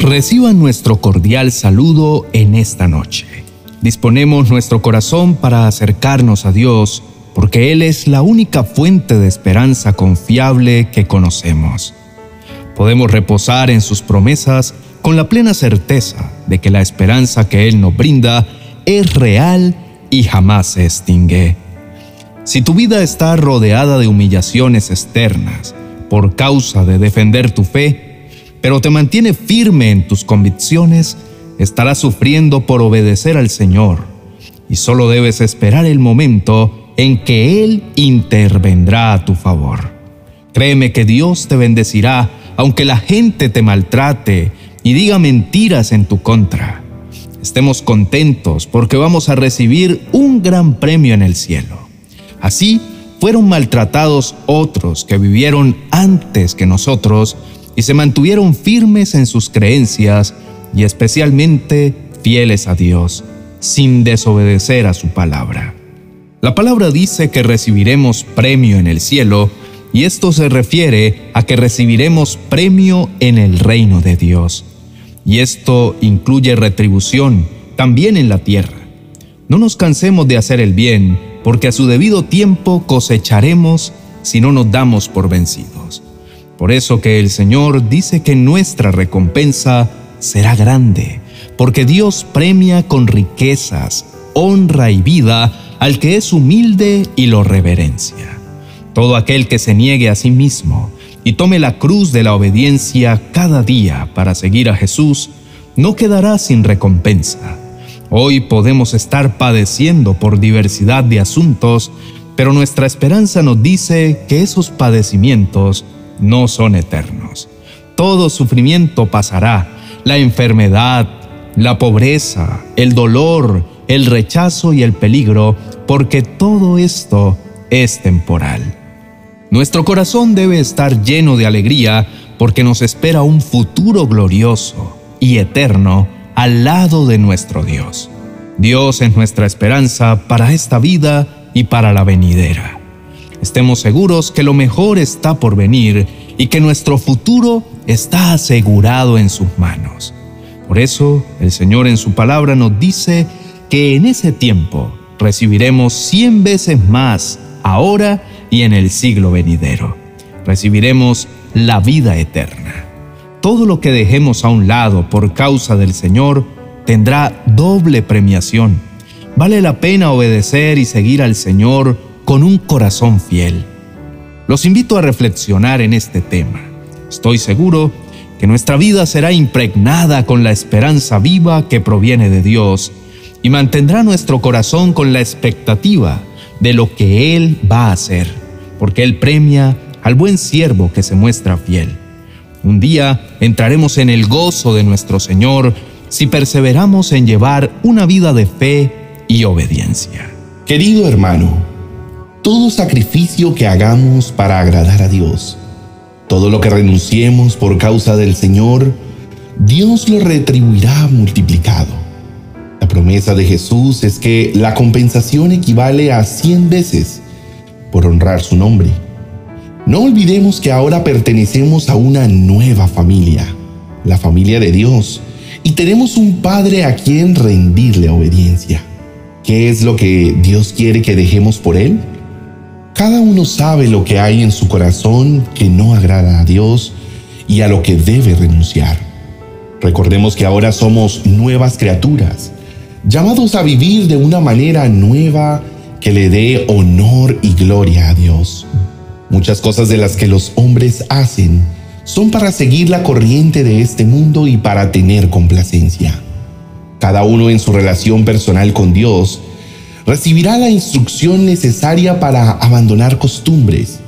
Reciban nuestro cordial saludo en esta noche. Disponemos nuestro corazón para acercarnos a Dios porque Él es la única fuente de esperanza confiable que conocemos. Podemos reposar en sus promesas con la plena certeza de que la esperanza que Él nos brinda es real y jamás se extingue. Si tu vida está rodeada de humillaciones externas por causa de defender tu fe, pero te mantiene firme en tus convicciones, estarás sufriendo por obedecer al Señor y solo debes esperar el momento en que Él intervendrá a tu favor. Créeme que Dios te bendecirá aunque la gente te maltrate y diga mentiras en tu contra. Estemos contentos porque vamos a recibir un gran premio en el cielo. Así fueron maltratados otros que vivieron antes que nosotros y se mantuvieron firmes en sus creencias y especialmente fieles a Dios, sin desobedecer a su palabra. La palabra dice que recibiremos premio en el cielo y esto se refiere a que recibiremos premio en el reino de Dios. Y esto incluye retribución también en la tierra. No nos cansemos de hacer el bien, porque a su debido tiempo cosecharemos si no nos damos por vencidos. Por eso que el Señor dice que nuestra recompensa será grande, porque Dios premia con riquezas, honra y vida al que es humilde y lo reverencia. Todo aquel que se niegue a sí mismo y tome la cruz de la obediencia cada día para seguir a Jesús, no quedará sin recompensa. Hoy podemos estar padeciendo por diversidad de asuntos, pero nuestra esperanza nos dice que esos padecimientos no son eternos. Todo sufrimiento pasará, la enfermedad, la pobreza, el dolor, el rechazo y el peligro, porque todo esto es temporal. Nuestro corazón debe estar lleno de alegría porque nos espera un futuro glorioso y eterno al lado de nuestro Dios. Dios es nuestra esperanza para esta vida y para la venidera estemos seguros que lo mejor está por venir y que nuestro futuro está asegurado en sus manos. Por eso el Señor en su palabra nos dice que en ese tiempo recibiremos cien veces más ahora y en el siglo venidero. Recibiremos la vida eterna. Todo lo que dejemos a un lado por causa del Señor tendrá doble premiación. Vale la pena obedecer y seguir al Señor con un corazón fiel. Los invito a reflexionar en este tema. Estoy seguro que nuestra vida será impregnada con la esperanza viva que proviene de Dios y mantendrá nuestro corazón con la expectativa de lo que Él va a hacer, porque Él premia al buen siervo que se muestra fiel. Un día entraremos en el gozo de nuestro Señor si perseveramos en llevar una vida de fe y obediencia. Querido hermano, todo sacrificio que hagamos para agradar a Dios, todo lo que renunciemos por causa del Señor, Dios lo retribuirá multiplicado. La promesa de Jesús es que la compensación equivale a 100 veces por honrar su nombre. No olvidemos que ahora pertenecemos a una nueva familia, la familia de Dios, y tenemos un Padre a quien rendirle obediencia. ¿Qué es lo que Dios quiere que dejemos por Él? Cada uno sabe lo que hay en su corazón que no agrada a Dios y a lo que debe renunciar. Recordemos que ahora somos nuevas criaturas, llamados a vivir de una manera nueva que le dé honor y gloria a Dios. Muchas cosas de las que los hombres hacen son para seguir la corriente de este mundo y para tener complacencia. Cada uno en su relación personal con Dios recibirá la instrucción necesaria para abandonar costumbres,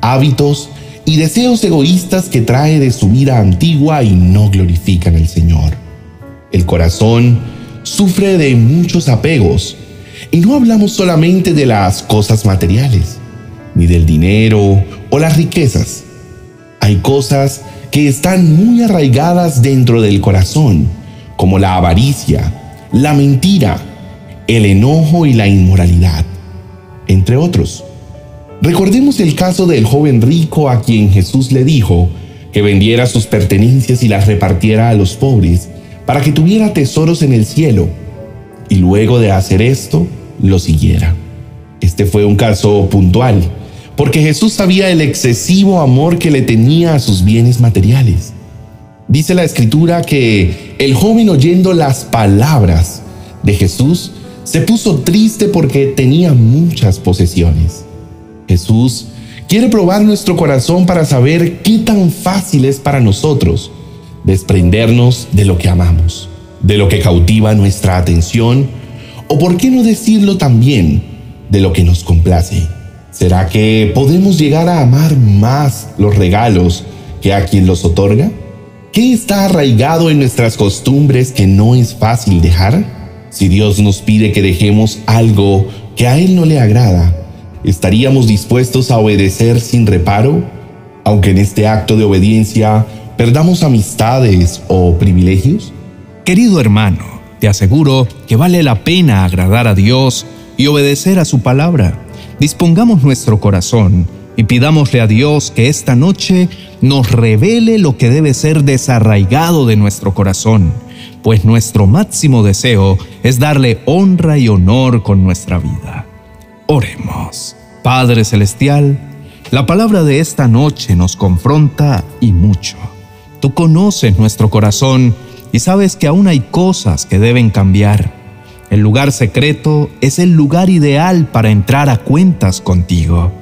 hábitos y deseos egoístas que trae de su vida antigua y no glorifican al Señor. El corazón sufre de muchos apegos y no hablamos solamente de las cosas materiales, ni del dinero o las riquezas. Hay cosas que están muy arraigadas dentro del corazón, como la avaricia, la mentira, el enojo y la inmoralidad, entre otros. Recordemos el caso del joven rico a quien Jesús le dijo que vendiera sus pertenencias y las repartiera a los pobres, para que tuviera tesoros en el cielo, y luego de hacer esto, lo siguiera. Este fue un caso puntual, porque Jesús sabía el excesivo amor que le tenía a sus bienes materiales. Dice la escritura que el joven oyendo las palabras de Jesús se puso triste porque tenía muchas posesiones. Jesús quiere probar nuestro corazón para saber qué tan fácil es para nosotros desprendernos de lo que amamos, de lo que cautiva nuestra atención, o por qué no decirlo también, de lo que nos complace. ¿Será que podemos llegar a amar más los regalos que a quien los otorga? ¿Qué está arraigado en nuestras costumbres que no es fácil dejar? Si Dios nos pide que dejemos algo que a Él no le agrada, ¿Estaríamos dispuestos a obedecer sin reparo, aunque en este acto de obediencia perdamos amistades o privilegios? Querido hermano, te aseguro que vale la pena agradar a Dios y obedecer a su palabra. Dispongamos nuestro corazón y pidámosle a Dios que esta noche nos revele lo que debe ser desarraigado de nuestro corazón, pues nuestro máximo deseo es darle honra y honor con nuestra vida. Oremos. Padre Celestial, la palabra de esta noche nos confronta y mucho. Tú conoces nuestro corazón y sabes que aún hay cosas que deben cambiar. El lugar secreto es el lugar ideal para entrar a cuentas contigo.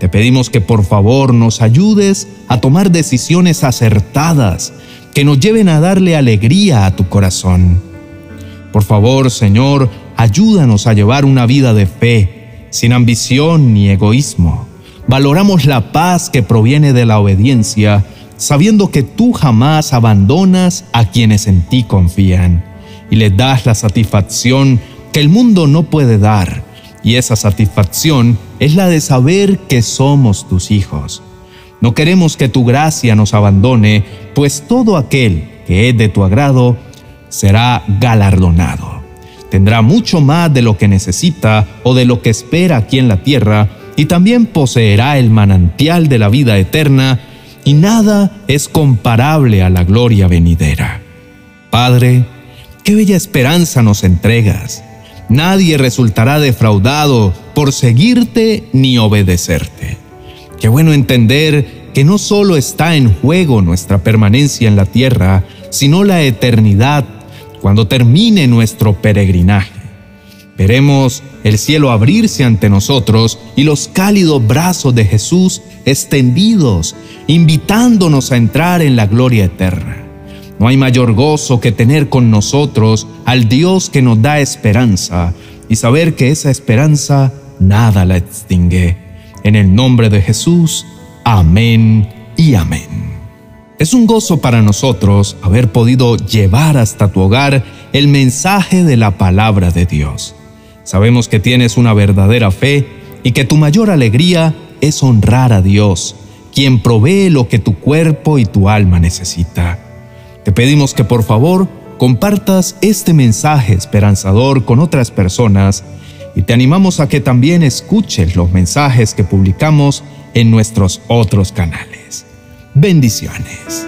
Te pedimos que por favor nos ayudes a tomar decisiones acertadas que nos lleven a darle alegría a tu corazón. Por favor, Señor, ayúdanos a llevar una vida de fe sin ambición ni egoísmo. Valoramos la paz que proviene de la obediencia, sabiendo que tú jamás abandonas a quienes en ti confían y les das la satisfacción que el mundo no puede dar. Y esa satisfacción es la de saber que somos tus hijos. No queremos que tu gracia nos abandone, pues todo aquel que es de tu agrado será galardonado tendrá mucho más de lo que necesita o de lo que espera aquí en la tierra, y también poseerá el manantial de la vida eterna, y nada es comparable a la gloria venidera. Padre, qué bella esperanza nos entregas. Nadie resultará defraudado por seguirte ni obedecerte. Qué bueno entender que no solo está en juego nuestra permanencia en la tierra, sino la eternidad cuando termine nuestro peregrinaje. Veremos el cielo abrirse ante nosotros y los cálidos brazos de Jesús extendidos, invitándonos a entrar en la gloria eterna. No hay mayor gozo que tener con nosotros al Dios que nos da esperanza y saber que esa esperanza nada la extingue. En el nombre de Jesús, amén y amén. Es un gozo para nosotros haber podido llevar hasta tu hogar el mensaje de la palabra de Dios. Sabemos que tienes una verdadera fe y que tu mayor alegría es honrar a Dios, quien provee lo que tu cuerpo y tu alma necesita. Te pedimos que por favor compartas este mensaje esperanzador con otras personas y te animamos a que también escuches los mensajes que publicamos en nuestros otros canales. Bendiciones.